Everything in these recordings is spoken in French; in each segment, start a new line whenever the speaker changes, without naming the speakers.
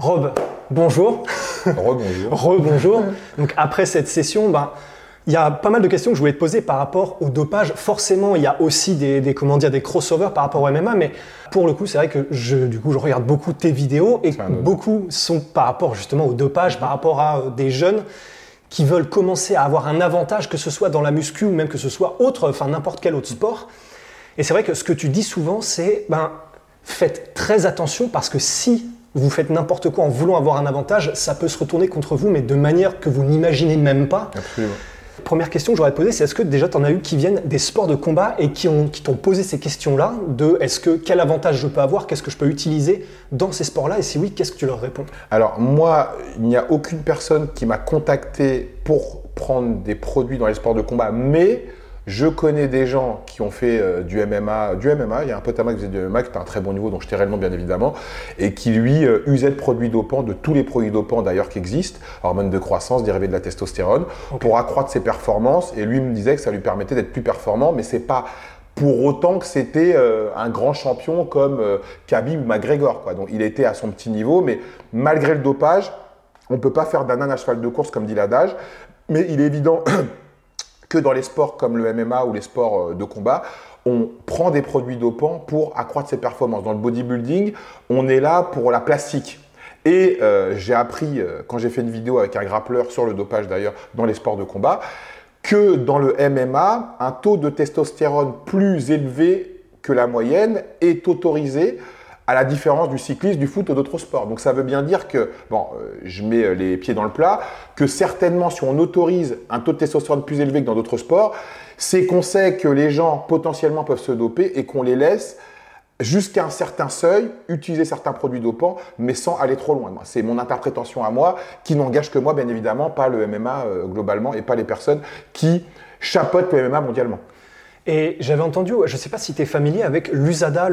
Rob, bonjour.
Rebonjour.
Rebonjour. Donc après cette session, ben, il y a pas mal de questions que je voulais te poser par rapport au dopage. Forcément, il y a aussi des, des, comment dire, des crossovers par rapport au MMA, mais pour le coup, c'est vrai que je, du coup, je regarde beaucoup tes vidéos et beaucoup sont par rapport justement au dopage, par rapport à euh, des jeunes qui veulent commencer à avoir un avantage, que ce soit dans la muscu ou même que ce soit autre, enfin n'importe quel autre sport. Et c'est vrai que ce que tu dis souvent, c'est ben, faites très attention parce que si vous faites n'importe quoi en voulant avoir un avantage, ça peut se retourner contre vous, mais de manière que vous n'imaginez même pas.
Absolument.
Première question que j'aurais posée, c'est est-ce que déjà tu en as eu qui viennent des sports de combat et qui t'ont qui posé ces questions-là de est-ce que quel avantage je peux avoir, qu'est-ce que je peux utiliser dans ces sports-là et si oui, qu'est-ce que tu leur réponds?
Alors moi, il n'y a aucune personne qui m'a contacté pour prendre des produits dans les sports de combat, mais je connais des gens qui ont fait euh, du MMA, du MMA. Il y a un pote à moi qui faisait du MMA, qui était un très bon niveau, donc j'étais réellement bien évidemment, et qui lui euh, usait de produits dopants, de tous les produits dopants d'ailleurs qui existent, hormones de croissance, dérivés de la testostérone, okay. pour accroître ses performances. Et lui me disait que ça lui permettait d'être plus performant, mais c'est pas pour autant que c'était euh, un grand champion comme Khabib ou McGregor. Quoi. Donc il était à son petit niveau, mais malgré le dopage, on ne peut pas faire d'un âne à cheval de course comme dit l'adage. Mais il est évident que dans les sports comme le MMA ou les sports de combat, on prend des produits dopants pour accroître ses performances. Dans le bodybuilding, on est là pour la plastique. Et euh, j'ai appris, euh, quand j'ai fait une vidéo avec un grappleur sur le dopage d'ailleurs dans les sports de combat, que dans le MMA, un taux de testostérone plus élevé que la moyenne est autorisé à la différence du cyclisme, du foot ou d'autres sports. Donc ça veut bien dire que, bon, euh, je mets les pieds dans le plat, que certainement si on autorise un taux de testostérone plus élevé que dans d'autres sports, c'est qu'on sait que les gens potentiellement peuvent se doper et qu'on les laisse jusqu'à un certain seuil utiliser certains produits dopants, mais sans aller trop loin. C'est mon interprétation à moi, qui n'engage que moi, bien évidemment, pas le MMA euh, globalement et pas les personnes qui chapeautent le MMA mondialement.
Et j'avais entendu, je ne sais pas si tu es familier avec l'USADA,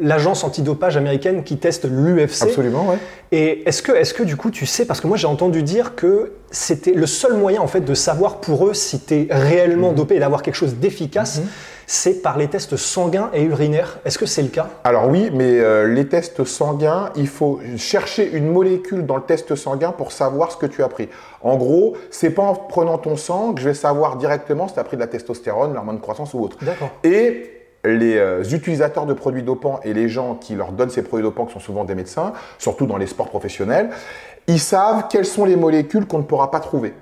l'agence la, antidopage américaine qui teste l'UFC.
Absolument, oui.
Et est-ce que, est que du coup tu sais, parce que moi j'ai entendu dire que c'était le seul moyen en fait de savoir pour eux si tu es réellement mmh. dopé et d'avoir quelque chose d'efficace, mmh. C'est par les tests sanguins et urinaires. Est-ce que c'est le cas?
Alors oui, mais euh, les tests sanguins, il faut chercher une molécule dans le test sanguin pour savoir ce que tu as pris. En gros, c'est pas en prenant ton sang que je vais savoir directement si tu as pris de la testostérone, l'hormone de croissance ou autre.
D'accord.
Et les euh, utilisateurs de produits dopants et les gens qui leur donnent ces produits dopants, qui sont souvent des médecins, surtout dans les sports professionnels, ils savent quelles sont les molécules qu'on ne pourra pas trouver.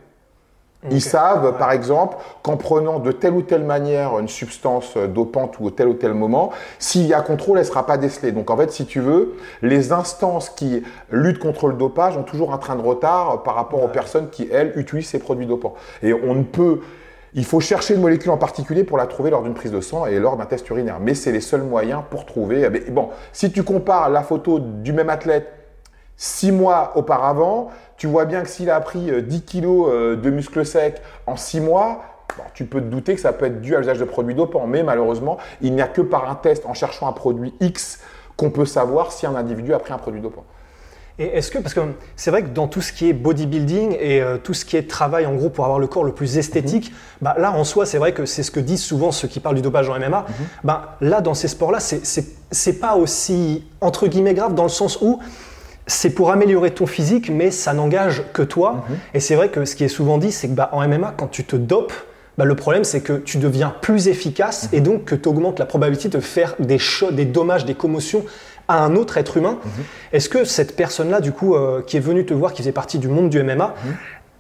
Ils savent, ouais. par exemple, qu'en prenant de telle ou telle manière une substance dopante ou au tel ou tel moment, s'il y a contrôle, elle ne sera pas décelée. Donc en fait, si tu veux, les instances qui luttent contre le dopage ont toujours un train de retard par rapport ouais. aux personnes qui, elles, utilisent ces produits dopants. Et on ne peut il faut chercher une molécule en particulier pour la trouver lors d'une prise de sang et lors d'un test urinaire. Mais c'est les seuls moyens pour trouver. Mais bon, si tu compares la photo du même athlète six mois auparavant, tu vois bien que s'il a pris 10 kilos de muscles secs en six mois, bon, tu peux te douter que ça peut être dû à l'usage de produits dopants. Mais malheureusement, il n'y a que par un test en cherchant un produit X qu'on peut savoir si un individu a pris un produit dopant.
Et est-ce que, parce que c'est vrai que dans tout ce qui est bodybuilding et euh, tout ce qui est travail en gros pour avoir le corps le plus esthétique, -hmm. bah, là en soi, c'est vrai que c'est ce que disent souvent ceux qui parlent du dopage en MMA. Mm -hmm. bah, là, dans ces sports-là, c'est pas aussi entre guillemets grave dans le sens où c'est pour améliorer ton physique, mais ça n'engage que toi. -hmm. Et c'est vrai que ce qui est souvent dit, c'est que bah, en MMA, quand tu te dopes, bah, le problème, c'est que tu deviens plus efficace et donc que tu augmentes la probabilité de faire des, des dommages, des commotions à un autre être humain. -hmm. Est-ce que cette personne-là, du coup, euh, qui est venue te voir, qui faisait partie du monde du MMA,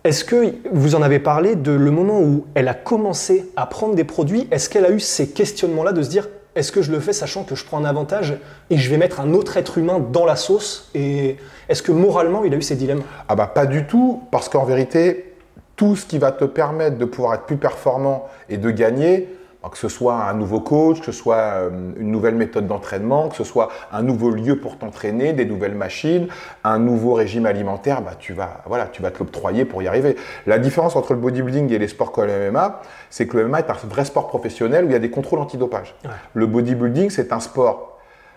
est-ce que vous en avez parlé de le moment où elle a commencé à prendre des produits? Est-ce qu'elle a eu ces questionnements-là de se dire est-ce que je le fais sachant que je prends un avantage et je vais mettre un autre être humain dans la sauce Et est-ce que moralement, il a eu ces dilemmes?
Ah bah pas du tout, parce qu'en vérité, tout ce qui va te permettre de pouvoir être plus performant et de gagner, que ce soit un nouveau coach, que ce soit euh, une nouvelle méthode d'entraînement, que ce soit un nouveau lieu pour t'entraîner, des nouvelles machines, un nouveau régime alimentaire, bah, tu vas, voilà, tu vas te l'octroyer pour y arriver. La différence entre le bodybuilding et les sports comme le MMA, c'est que le MMA est un vrai sport professionnel où il y a des contrôles antidopage. Le bodybuilding, c'est un sport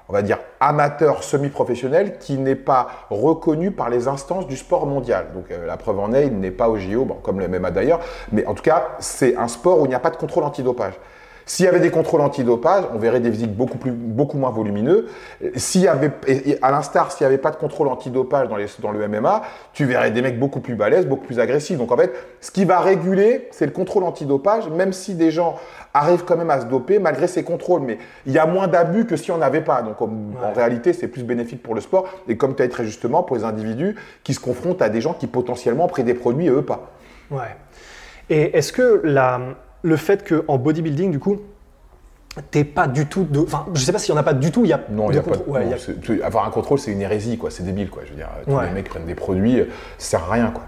on va dire, amateur semi-professionnel qui n'est pas reconnu par les instances du sport mondial. Donc euh, la preuve en est, il n'est pas au JO, bon, comme le MMA d'ailleurs, mais en tout cas, c'est un sport où il n'y a pas de contrôle antidopage. S'il y avait des contrôles antidopage, on verrait des visites beaucoup, plus, beaucoup moins volumineux. S'il y avait, à l'instar, s'il n'y avait pas de contrôle antidopage dans, les, dans le MMA, tu verrais des mecs beaucoup plus balèzes, beaucoup plus agressifs. Donc en fait, ce qui va réguler, c'est le contrôle antidopage, même si des gens arrivent quand même à se doper malgré ces contrôles. Mais il y a moins d'abus que si on n'avait pas. Donc en réalité, c'est plus bénéfique pour le sport et comme tu as dit très justement, pour les individus qui se confrontent à des gens qui potentiellement prennent des produits et eux pas.
Ouais. Et est-ce que la, le fait qu'en bodybuilding, du coup, t'es pas du tout de. Enfin, je sais pas s'il y en a pas du tout. Il y a
non, il y a pas. Avoir un contrôle, c'est une hérésie, quoi. C'est débile, quoi. Je veux dire, tous les mecs prennent des produits, ça sert à rien, quoi.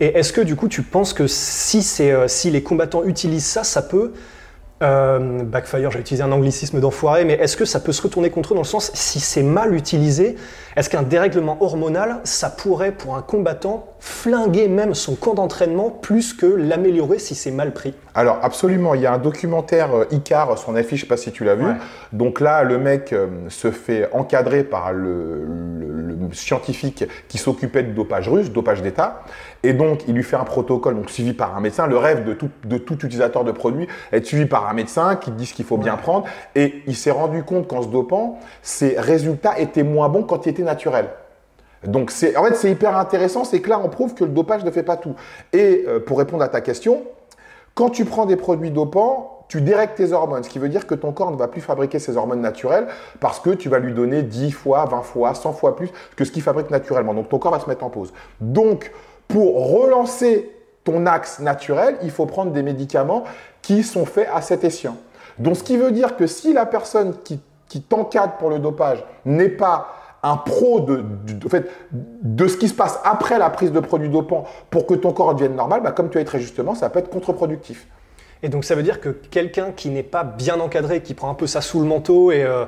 Et est-ce que du coup, tu penses que si, euh, si les combattants utilisent ça, ça peut euh, backfire, j'ai utilisé un anglicisme d'enfoiré, mais est-ce que ça peut se retourner contre eux dans le sens, si c'est mal utilisé, est-ce qu'un dérèglement hormonal, ça pourrait, pour un combattant, flinguer même son camp d'entraînement plus que l'améliorer si c'est mal pris?
Alors, absolument. Il y a un documentaire euh, Icar, son affiche, je ne sais pas si tu l'as vu. Donc là, le mec euh, se fait encadrer par le, scientifique qui s'occupait de dopage russe, dopage d'État. Et donc, il lui fait un protocole, donc suivi par un médecin. Le rêve de tout, de tout utilisateur de produits, être suivi par un médecin qui dit ce qu'il faut bien prendre. Et il s'est rendu compte qu'en se dopant, ses résultats étaient moins bons quand il était naturel. Donc c'est, en fait, c'est hyper intéressant, c'est que là, on prouve que le dopage ne fait pas tout. Et euh, pour répondre à ta question, quand tu prends des produits dopants, tu dérègles tes hormones, ce qui veut dire que ton corps ne va plus fabriquer ses hormones naturelles parce que tu vas lui donner 10 fois, 20 fois, 100 fois plus que ce qu'il fabrique naturellement. Donc ton corps va se mettre en pause. Donc pour relancer ton axe naturel, il faut prendre des médicaments qui sont faits à cet escient. Donc ce qui veut dire que si la personne qui, t'encadre pour le dopage n'est pas un pro de ce qui se passe après la prise de produits dopants pour que ton corps devienne normal, bah, comme tu as dit très justement, ça peut être contre-productif.
Et donc ça veut dire que quelqu'un qui n'est pas bien encadré, qui prend un peu ça sous le manteau et euh,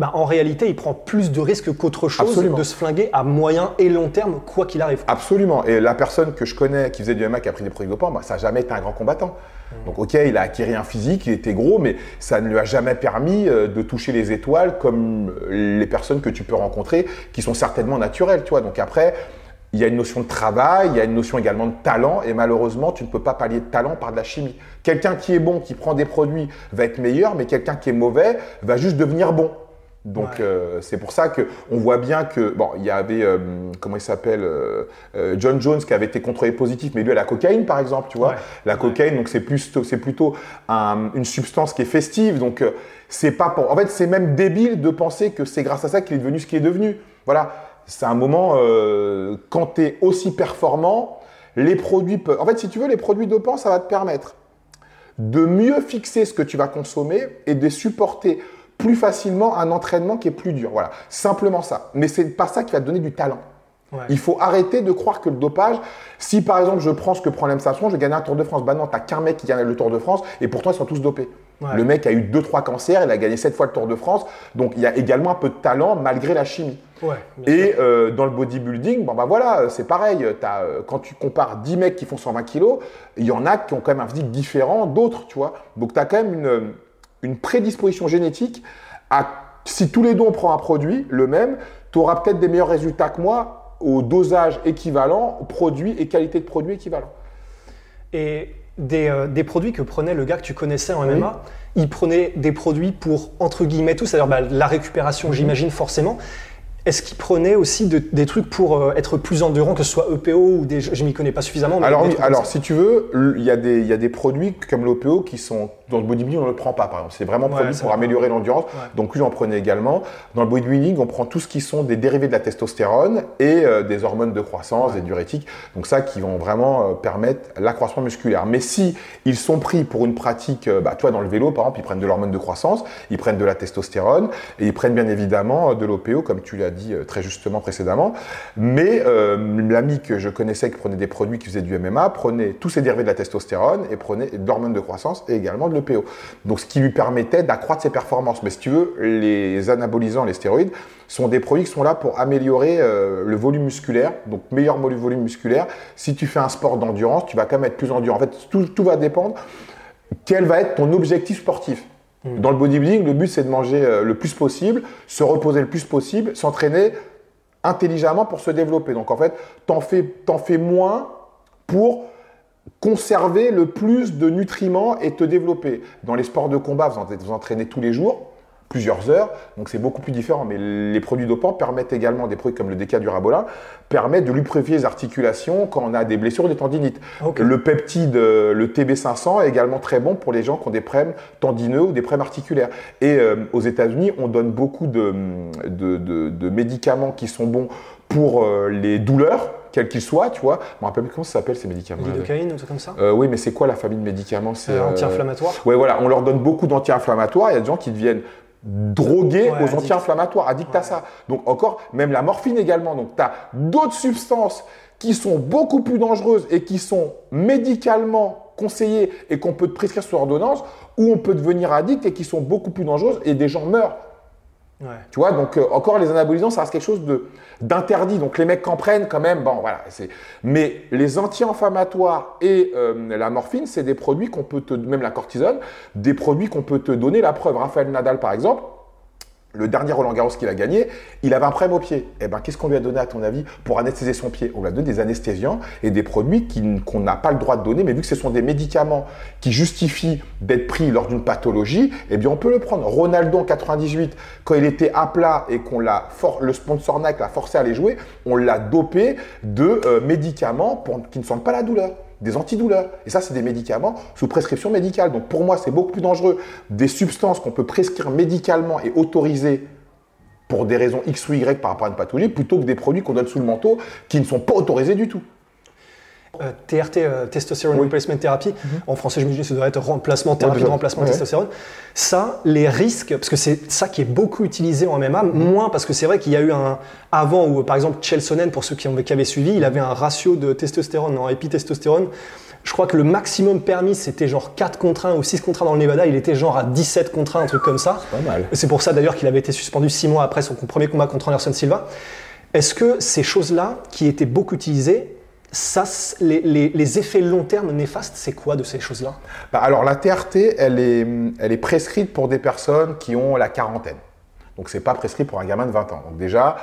bah, en réalité, il prend plus de risques qu'autre chose de se flinguer à moyen et long terme, quoi qu'il arrive.
Absolument. Et la personne que je connais qui faisait du MMA, qui a pris des produits dopants, bah, ça n'a jamais été un grand combattant. Mmh. Donc, ok, il a acquis un physique, il était gros, mais ça ne lui a jamais permis euh, de toucher les étoiles comme les personnes que tu peux rencontrer, qui sont certainement naturelles, tu vois. Donc après, il y a une notion de travail, il y a une notion également de talent, et malheureusement, tu ne peux pas pallier de talent par de la chimie. Quelqu'un qui est bon, qui prend des produits, va être meilleur, mais quelqu'un qui est mauvais va juste devenir bon. Donc euh, c'est pour ça que on voit bien que bon il y avait euh, comment il s'appelle euh, John Jones qui avait été contrôlé positif mais lui à la cocaïne par exemple tu vois. La cocaïne donc c'est plus c'est plutôt une substance qui est festive. Donc c'est pas pour en fait c'est même débile de penser que c'est grâce à ça qu'il est devenu ce qu'il est devenu. Voilà. C'est un moment quand tu es aussi performant les produits peuvent en fait si tu veux les produits dopants ça va te permettre de mieux fixer ce que tu vas consommer et de supporter plus facilement un entraînement qui est plus dur. Voilà, simplement ça. Mais c'est pas ça qui va te donner du talent. Il faut arrêter de croire que le dopage, si par exemple je prends ce que prend Lem je gagne un Tour de France. Bah non, t'as qu'un mec qui gagne le Tour de France et pourtant ils sont tous dopés. Le mec a eu 2-3 cancers, il a gagné 7 fois le Tour de France. Donc il y a également un peu de talent malgré la chimie. et euh, dans le bodybuilding, bon bah voilà, c'est pareil. As, euh, quand tu compares 10 mecs qui font 120 kilos, il y en a qui ont quand même un physique différent d'autres, tu vois. Donc tu as quand même une une prédisposition génétique à, si tous les deux on prend un produit, le même, tu auras peut-être des meilleurs résultats que moi au dosage équivalent, produit et qualité de produit équivalent.
Et des, euh, des, produits que prenait le gars que tu connaissais en MMA, il prenait des produits pour, entre guillemets, tout, c'est-à-dire bah, la récupération, mhm. j'imagine forcément. Est-ce qu'il prenait aussi des trucs pour euh, être plus endurant, que ce soit EPO ou des. Je ne m'y connais pas suffisamment.
Mais alors, alors si tu veux, il y, a des, il y a des produits comme l'EPO qui sont dans le bodybuilding, on ne le prend pas, par exemple. C'est vraiment produit pour améliorer l'endurance. Donc, lui, j'en prenais également. Dans le bodybuilding, on prend tout ce qui sont des dérivés de la testostérone et euh, des hormones de croissance, des diurétiques. Donc, ça qui vont vraiment euh, permettre l'accroissement musculaire. Mais si ils sont pris pour une pratique, euh, bah, toi, dans le vélo, par exemple, ils prennent de l'hormone de croissance, ils prennent de la testostérone et ils prennent bien évidemment de l'OPO, comme tu l'as dit très justement précédemment. Mais l'ami que je connaissais qui prenait des produits qui faisaient du MMA prenait tous ces dérivés de la testostérone et prenait de l'hormone de croissance et également de PO. Donc ce qui lui permettait d'accroître ses performances. Mais si tu veux, les anabolisants, les stéroïdes, sont des produits qui sont là pour améliorer euh, le volume musculaire, donc meilleur volume musculaire. Si tu fais un sport d'endurance, tu vas quand même être plus endurant. En fait, tout, tout va dépendre quel va être ton objectif sportif. Hmm. Dans le bodybuilding, le but c'est de manger euh, le plus possible, se reposer le plus possible, s'entraîner intelligemment pour se développer. Donc en fait, t'en fais, en fais moins pour conserver le plus de nutriments et te développer. Dans les sports de combat, vous vous entraînez tous les jours plusieurs heures, donc c'est beaucoup plus différent. Mais les produits dopants permettent également, des produits comme le décadurabola, permettent de lubrifier les articulations quand on a des blessures ou des tendinites. Le peptide, le TB500 est également très bon pour les gens qui ont des problèmes tendineux ou des problèmes articulaires. Et euh, aux États-Unis, on donne beaucoup de, de, médicaments qui sont bons pour euh, les douleurs, quels qu'ils soient, tu vois. Je me rappelle comment ça s'appelle ces médicaments.
Lidocaïne ou tout comme ça
Oui, mais c'est quoi la famille de médicaments?
C'est anti-inflammatoire.
Oui, voilà, on leur donne beaucoup d'anti-inflammatoires. Il y a des gens qui deviennent drogué aux anti-inflammatoires, addict à ça. Donc encore, même la morphine également. Donc tu as d'autres substances qui sont beaucoup plus dangereuses et qui sont médicalement conseillées et qu'on peut te prescrire sur ordonnance, ou on peut devenir addict et qui sont beaucoup plus dangereuses et des gens meurent. Tu vois, donc euh, encore les anabolisants, ça reste quelque chose d'interdit. Donc les mecs qu'en prennent quand même, bon voilà. Mais les anti-inflammatoires et euh, la morphine, c'est des produits qu'on peut te, même la cortisone, des produits qu'on peut te donner. La preuve, Raphaël Nadal par exemple, le dernier Roland Garros qu'il a gagné, il avait un problème au pied. Eh ben, qu'est-ce qu'on lui a donné à ton avis pour anesthésier son pied? On lui a donné des anesthésiants et des produits qu'on n'a pas le droit de donner, mais vu que ce sont des médicaments qui justifient d'être pris lors d'une pathologie, eh bien on peut le prendre. Ronaldo en 98, quand il était à plat et qu'on l'a le sponsor Nike l'a forcé à aller jouer, on l'a dopé de euh, médicaments qui ne sentent pas la douleur des antidouleurs. Et ça, c'est des médicaments sous prescription médicale. Donc pour moi, c'est beaucoup plus dangereux des substances qu'on peut prescrire médicalement et autoriser pour des raisons X ou Y par rapport à une pathologie, plutôt que des produits qu'on donne sous le manteau qui ne sont pas autorisés du tout.
TRT, euh, euh, Testosterone Replacement Therapy, mhm. en français je me dis ça doit être remplacement, thérapie de remplacement de testostérone. Ça, les risques, parce que c'est ça qui est beaucoup utilisé en MMA, mhm. moins parce que c'est vrai qu'il y a eu un avant où par exemple Chelsonen, pour ceux qui, ont, qui avaient suivi, il avait un ratio de testostérone en épitestostérone. Je crois que le maximum permis c'était genre 4 contre 1 ou 6 contre 1 dans le Nevada, il était genre à 17 contre 1, un truc comme ça.
C'est pas mal.
C'est pour ça d'ailleurs qu'il avait été suspendu 6 mois après son premier combat contre Anderson Silva. Est-ce que ces choses-là, qui étaient beaucoup utilisées, ça, les, effets long terme néfastes, c'est quoi de ces choses-là?
Bah, Alors la TRT, elle est, elle est prescrite pour des personnes qui ont la quarantaine. Donc c'est pas prescrit pour un gamin de 20 ans. Donc déjà,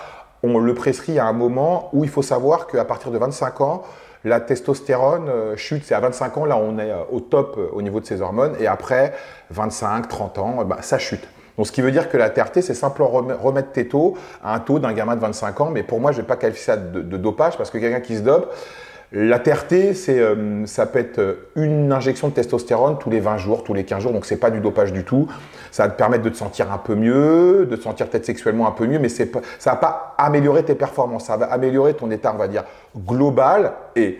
on le prescrit à un moment où il faut savoir qu'à partir de 25 ans, la testostérone euh, chute. C'est à 25 ans, là on est euh, au top euh, au niveau de ses hormones. Et après 25, 30 ans, bah, ça chute. Donc, ce qui veut dire que la TRT, c'est simplement remettre tes taux à un taux d'un gamin de 25 ans. Mais pour moi, je ne vais pas qualifier ça de, dopage parce que quelqu'un qui se dope, la TRT, euh, ça peut être euh, une injection de testostérone tous les 20 jours, tous les 15 jours, donc c'est pas du dopage du tout. Ça va te permettre de te sentir un peu mieux, de te sentir peut-être sexuellement un peu mieux, mais ça va pas améliorer tes performances, ça va améliorer ton état, on va dire, global et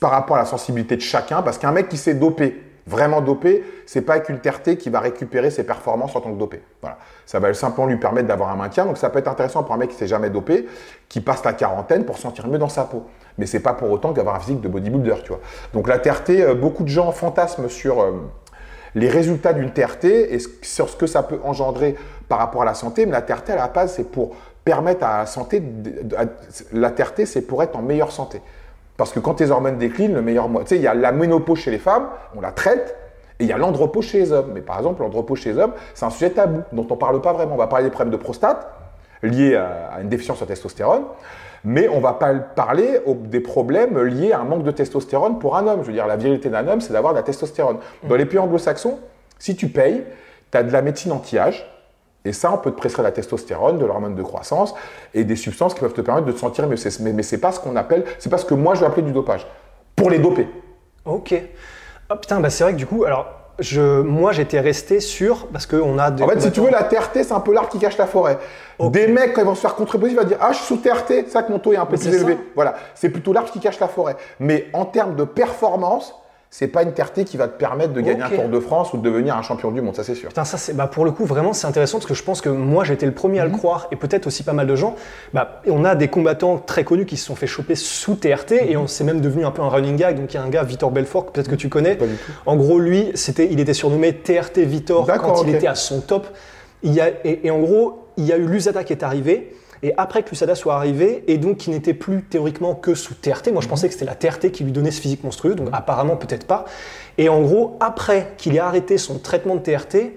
par rapport à la sensibilité de chacun, parce qu'un mec qui s'est dopé, vraiment dopé, c'est pas avec une TRT qui va récupérer ses performances en tant que dopé. Voilà. Ça va simplement lui permettre d'avoir un maintien. Donc ça peut être intéressant pour un mec qui s'est jamais dopé, qui passe la quarantaine pour sentir mieux dans sa peau. Mais c'est pas pour autant qu'avoir un physique de bodybuilder, tu vois. Donc la TRT, euh, beaucoup de gens fantasment sur euh, les résultats d'une TRT et sur ce que ça peut engendrer par rapport à la santé. Mais la TRT à la base, c'est pour permettre à la santé, la TRT, c'est pour être en meilleure santé. Parce que quand tes hormones déclinent, le meilleur mois. Tu sais, il y a la ménopause chez les femmes, on la traite, et il y a l'andropause chez les hommes. Mais par exemple, l'andropause chez les hommes, c'est un sujet tabou, dont on ne parle pas vraiment. On va parler des problèmes de prostate, liés à une déficience en testostérone, mais on ne va pas parler des problèmes liés à un manque de testostérone pour un homme. Je veux dire, la virilité d'un homme, c'est d'avoir de la testostérone. Dans les pays anglo-saxons, si tu payes, tu as de la médecine anti-âge, et ça, on peut te prescrire la testostérone, de l'hormone de croissance et des substances qui peuvent te permettre de te sentir mieux. Mais, mais c'est pas ce qu'on appelle, c'est pas ce que moi je vais appeler du dopage. Pour les doper.
Ok. Oh putain, bah c'est vrai que du coup, alors je, moi j'étais resté sur parce qu'on a
des. En fait, si tu veux, la TRT, c'est un peu l'arbre qui cache la forêt. Des mecs, quand ils vont se faire contreposer, ils vont dire Ah, je suis sous TRT, c'est ça que mon taux est un peu plus élevé. Voilà, c'est plutôt l'arbre qui cache la forêt. Mais en termes de performance, c'est pas une TRT qui va te permettre de gagner un Tour de France ou de devenir un champion du monde, ça c'est sûr.
Putain, ça c'est bah pour le coup vraiment c'est intéressant parce que je pense que moi j'ai été le premier à
Mhm.
le croire et peut-être aussi pas mal de gens. Bah, on a des combattants très connus qui se sont fait choper sous TRT et
Mhm.
on c'est même devenu un peu un running gag. Donc il y a un gars Victor Belfort que peut-être que tu connais.
Pas du tout.
En gros lui c'était il était surnommé TRT Victor quand il était à son top. Il y a, et, et en gros il y a eu l'USADA qui est arrivé. Et après que l'USADA soit arrivé, et donc qui n'était plus théoriquement que sous TRT, moi je pensais que c'était la TRT qui lui donnait ce physique monstrueux, donc apparemment peut-être pas. Et en gros, après qu'il ait arrêté son traitement de TRT,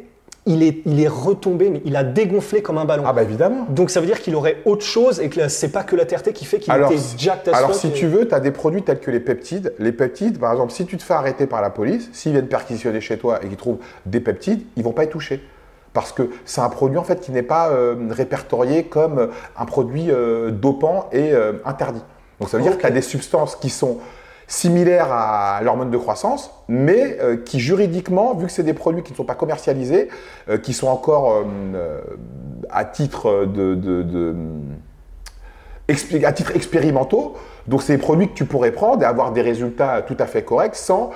il est, il est retombé, mais il a dégonflé comme un ballon.
Ah bah évidemment.
Donc ça veut dire qu'il aurait autre chose et que c'est pas que la TRT qui fait qu'il était jacked as
Alors si
et-
tu veux, tu as des produits tels que les peptides. Les peptides, par exemple, si tu te fais arrêter par la police, s'ils viennent perquisitionner chez toi et qu'ils trouvent des peptides, ils vont pas y toucher. Parce que c'est un produit en fait qui n'est pas euh, répertorié comme euh, un produit euh, dopant et euh, interdit. Donc ça veut dire que tu as des substances qui sont similaires à l'hormone de croissance, mais qui juridiquement, vu que c'est des produits qui ne sont pas commercialisés, qui sont encore à titre de- de- de expli- à titre expérimentaux. Donc, c'est des produits que tu pourrais prendre et avoir des résultats tout à fait corrects sans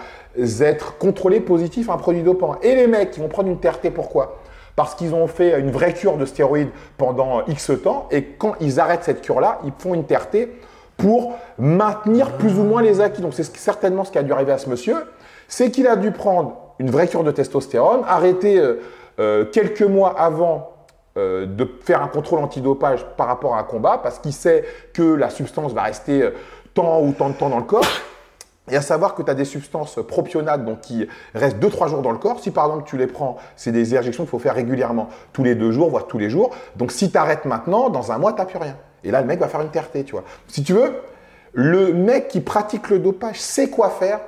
être contrôlé positif à un produit dopant. Et les mecs qui vont prendre une TRT, pourquoi? Parce qu'ils ont fait une vraie cure de stéroïdes pendant X temps et quand ils arrêtent cette cure-là, ils font une TRT pour maintenir plus ou moins les acquis. Donc, c'est ce- certainement ce qui a dû arriver à ce monsieur. C'est qu'il a dû prendre une vraie cure de testostérone, arrêter euh, euh, quelques mois avant euh, de faire un contrôle antidopage par rapport à un combat parce qu'il sait que la substance va rester tant ou tant de temps dans le corps. Et à savoir que tu as des substances propionates donc qui restent 2-3 jours dans le corps. Si par exemple tu les prends, c'est des injections qu'il faut faire régulièrement, tous les deux jours, voire tous les jours. Donc si tu arrêtes maintenant, dans un mois, tu plus rien. Et là, le mec va faire une TRT, tu vois. Si tu veux, le mec qui pratique le dopage sait quoi faire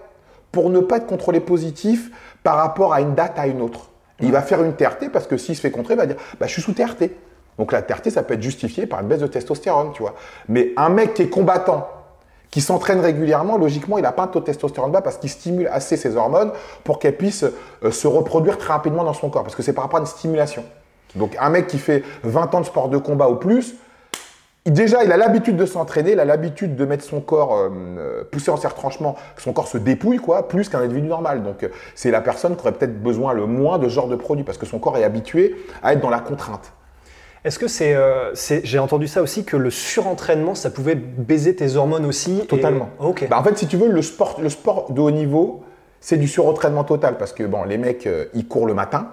pour ne pas être contrôlé positif par rapport à une date à une autre. Il va faire une TRT parce que s'il se fait contrer, il va dire bah, Je suis sous TRT. Donc la TRT, ça peut être justifié par une baisse de testostérone, tu vois. Mais un mec qui est combattant, qui s'entraîne régulièrement, logiquement, il n'a pas un taux de testostérone bas parce qu'il stimule assez ses hormones pour qu'elles puissent euh, se reproduire très rapidement dans son corps. Parce que c'est par rapport à une stimulation. Donc un mec qui fait 20 ans de sport de combat ou plus, Déjà, il a l'habitude de s'entraîner, il a l'habitude de mettre son corps euh, euh, poussé en ses retranchements, son corps se dépouille, quoi, plus qu'un individu normal. Donc, c'est la personne qui aurait peut-être besoin le moins de ce genre de produit, parce que son corps est habitué à être dans la contrainte.
Est-ce que c'est, euh, c'est- j'ai entendu ça aussi que le surentraînement, ça pouvait baiser tes hormones aussi et-
Totalement.
Ok.
Bah, en fait, si tu veux, le sport, le sport de haut niveau, c'est du surentraînement total, parce que bon, les mecs, euh, ils courent le matin,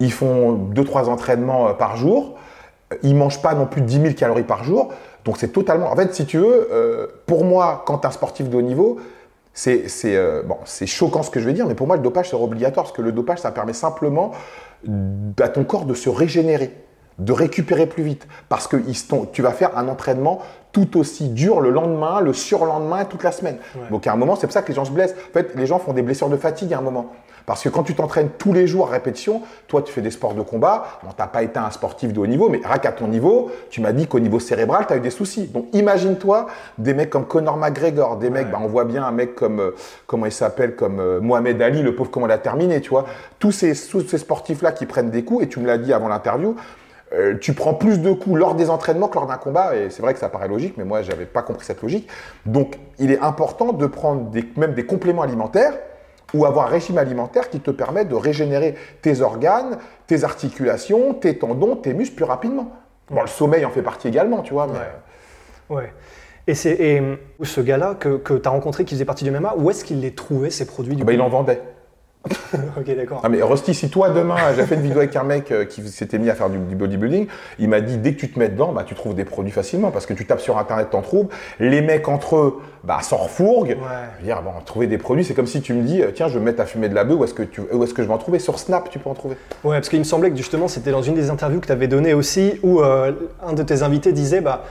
ils font 2-3 entraînements euh, par jour, ils mangent pas non plus 10 000 calories par jour, donc c'est totalement. En fait, si tu veux, euh, pour moi, quand tu es un sportif de haut niveau, c'est c'est, euh, bon, c'est choquant ce que je vais dire, mais pour moi, le dopage, c'est obligatoire, parce que le dopage, ça permet simplement à ton corps de se régénérer, de récupérer plus vite, parce que tu vas faire un entraînement tout aussi dur le lendemain, le surlendemain, toute la semaine. Donc à un moment, c'est pour ça que les gens se blessent. En fait, les gens font des blessures de fatigue à un moment. Parce que quand tu t'entraînes tous les jours à répétition, toi tu fais des sports de combat, bon, tu n'as pas été un sportif de haut niveau, mais rien qu'à ton niveau, tu m'as dit qu'au niveau cérébral, tu as eu des soucis. Donc imagine-toi des mecs comme Conor McGregor, des mecs, bah, on voit bien un mec comme, euh, comment il s'appelle, comme euh, Mohamed Ali, le pauvre, comment il a terminé, tu vois. Tous ces, tous ces sportifs-là qui prennent des coups, et tu me l'as dit avant l'interview, euh, tu prends plus de coups lors des entraînements que lors d'un combat, et c'est vrai que ça paraît logique, mais moi, j'avais pas compris cette logique. Donc, il est important de prendre des, même des compléments alimentaires ou avoir un régime alimentaire qui te permet de régénérer tes organes, tes articulations, tes tendons, tes muscles plus rapidement. Bon, le sommeil en fait partie également, tu vois, mais
Ouais. Et, c'est, et ce gars-là que, que tu as rencontré qui faisait partie du MMA, où est-ce qu'il les trouvait ces produits du
bah,
coup
il en vendait.
Ok, d'accord.
Ah mais Rusty, si toi demain, j'ai fait une vidéo avec un mec euh, qui s'était mis à faire du, du bodybuilding, il m'a dit dès que tu te mets dedans, bah, tu trouves des produits facilement parce que tu tapes sur internet, t'en trouves. Les mecs entre eux, bah, s'en refourguent.
Ouais.
Je veux dire, bon, trouver des produits, c'est comme si tu me dis, euh, tiens, je vais me mettre à fumer de la bœuf, où est-ce que, tu, où est-ce que je vais en trouver? Sur Snap, tu peux en trouver.
Ouais, parce qu'il me semblait que justement, c'était dans une des interviews que tu avais données aussi, où euh, un de tes invités disait, bah,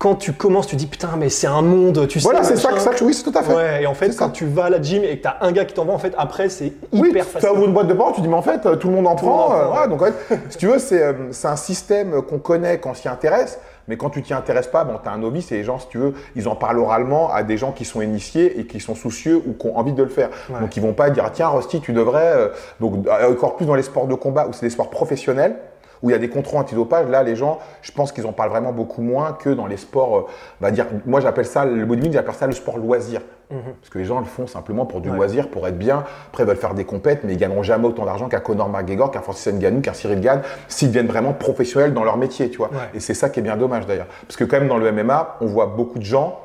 quand tu commences, tu dis putain, mais c'est un monde, tu
Voilà,
sais.
c'est ça, que- ça, oui, c'est tout à fait.
Ouais, et en fait,
C'est ça.
quand tu vas à la gym et que tu as un gars qui t'envoie, en fait, après, c'est
Oui,
hyper
tu
facile.
ouvres une boîte de porc, tu dis, mais en fait, euh, tout le monde en
Tout le monde
prend.
en
euh,
prend,
voilà,
ouais.
donc, en fait, si tu veux, c'est euh, c'est un système qu'on connaît quand on s'y intéresse, mais quand tu t'y intéresses pas, bon, tu as un novice et les gens, si tu veux, ils en parlent oralement à des gens qui sont initiés et qui sont soucieux ou qui ont envie de le faire. Donc, ils vont pas dire, tiens, Rusty, tu devrais. donc, encore plus dans les sports de combat où c'est des sports professionnels, où il y a des contrôles antidopage, là, les gens, je pense qu'ils en parlent vraiment beaucoup moins que dans les sports, euh, on va dire, moi j'appelle ça, le bodybuilding, j'appelle ça le sport loisir.
Mhm.
Parce que les gens le font simplement pour du loisir, pour être bien. Après, ils veulent faire des compètes, mais ils gagneront jamais autant d'argent qu'un Conor McGregor, qu'un Francis Ngannou, qu'un Cyril Gann, s'ils deviennent vraiment professionnels dans leur métier, tu vois. Et c'est ça qui est bien dommage d'ailleurs. Parce que quand même, dans le MMA, on voit beaucoup de gens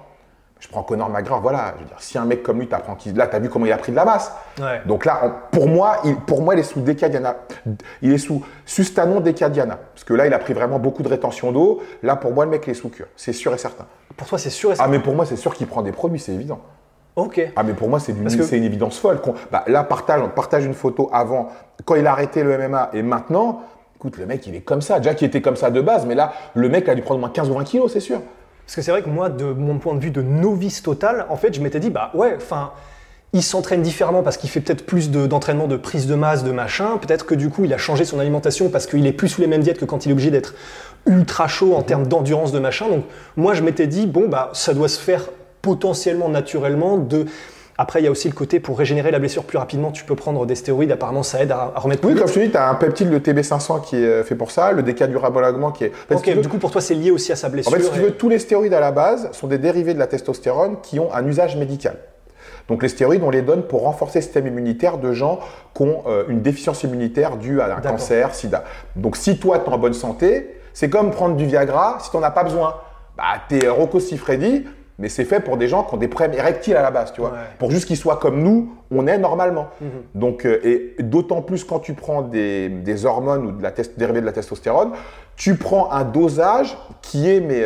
je prends Conor McGregor, voilà, je veux dire, si un mec comme lui t'apprend qu'il, là, t'as vu comment il a pris de la masse. Donc là, pour moi, il, pour moi, il est sous Decadiana, il est sous Sustanon Decadiana, parce que là, il a pris vraiment beaucoup de rétention d'eau. Là, pour moi, le mec, il est sous cure, c'est sûr et certain.
Pour toi, c'est sûr et certain.
Ah, mais pour moi, c'est sûr qu'il prend des produits, c'est évident.
Ok.
Ah, mais pour moi, c'est une, une évidence folle. Bah, là, partage, on partage une photo avant, quand il a arrêté le MMA, et maintenant, écoute, le mec, il est comme ça. Déjà qu'il était comme ça de base, mais là, le mec a dû prendre moins 15 ou 20 kilos, c'est sûr.
Parce que c'est vrai que moi, de mon point de vue de novice total, en fait, je m'étais dit, bah ouais, enfin, il s'entraîne différemment parce qu'il fait peut-être plus d'entraînement de, prise de masse, de machin. Peut-être que du coup, il a changé son alimentation parce qu'il est plus sous les mêmes diètes que quand il est obligé d'être ultra chaud en mhm. termes d'endurance de machin. Donc, moi, je m'étais dit, bon, bah, ça doit se faire potentiellement naturellement de après, il y a aussi le côté pour régénérer la blessure plus rapidement, tu peux prendre des stéroïdes. Apparemment, ça aide à, remettre.
Oui, comme je te dis, tu as un peptide, le TB500 qui est fait pour ça, le décadurabolalement qui est.
ok, du coup, pour toi, c'est lié aussi à sa blessure.
En fait, si tu veux, tous les stéroïdes à la base sont des dérivés de la testostérone qui ont un usage médical. Donc les stéroïdes, on les donne pour renforcer le système immunitaire de gens qui ont euh, une déficience immunitaire due à un cancer, sida. Donc si toi, tu es en bonne santé, c'est comme prendre du Viagra si tu n'en as pas besoin. Bah, tu es Rocco Siffredi, mais c'est fait pour des gens qui ont des problèmes érectiles à la base, tu vois. Pour juste qu'ils soient comme nous, on est normalement. Mhm. Donc, euh, et d'autant plus quand tu prends des, des hormones ou de la dérivée de la testostérone, tu prends un dosage qui est mais,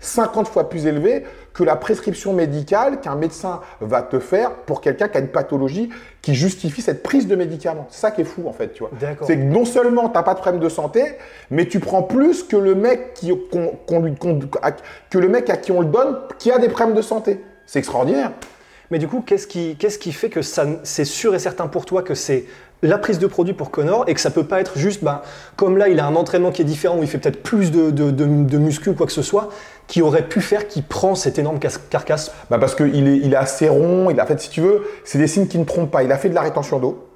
50 euh, fois plus élevé que la prescription médicale qu'un médecin va te faire pour quelqu'un qui a une pathologie qui justifie cette prise de médicaments. C'est ça qui est fou en fait, tu vois. C'est que non seulement tu n'as pas de problème de santé, mais tu prends plus que le mec qui, que le mec à qui on le donne qui a des problèmes de santé. C'est extraordinaire.
Mais du coup, qu'est-ce qui, qui fait que c'est sûr et certain pour toi que c'est la prise de produit pour Connor et que ça peut pas être juste, bah, comme là, il a un entraînement qui est différent où il fait peut-être plus de, de, ou quoi que ce soit, qui aurait pu faire qu'il prend cette énorme carcasse?
Bah Parce qu'il est, il assez rond, il a fait, si tu veux, c'est des signes qui ne trompent pas. Il a fait de la rétention d'eau,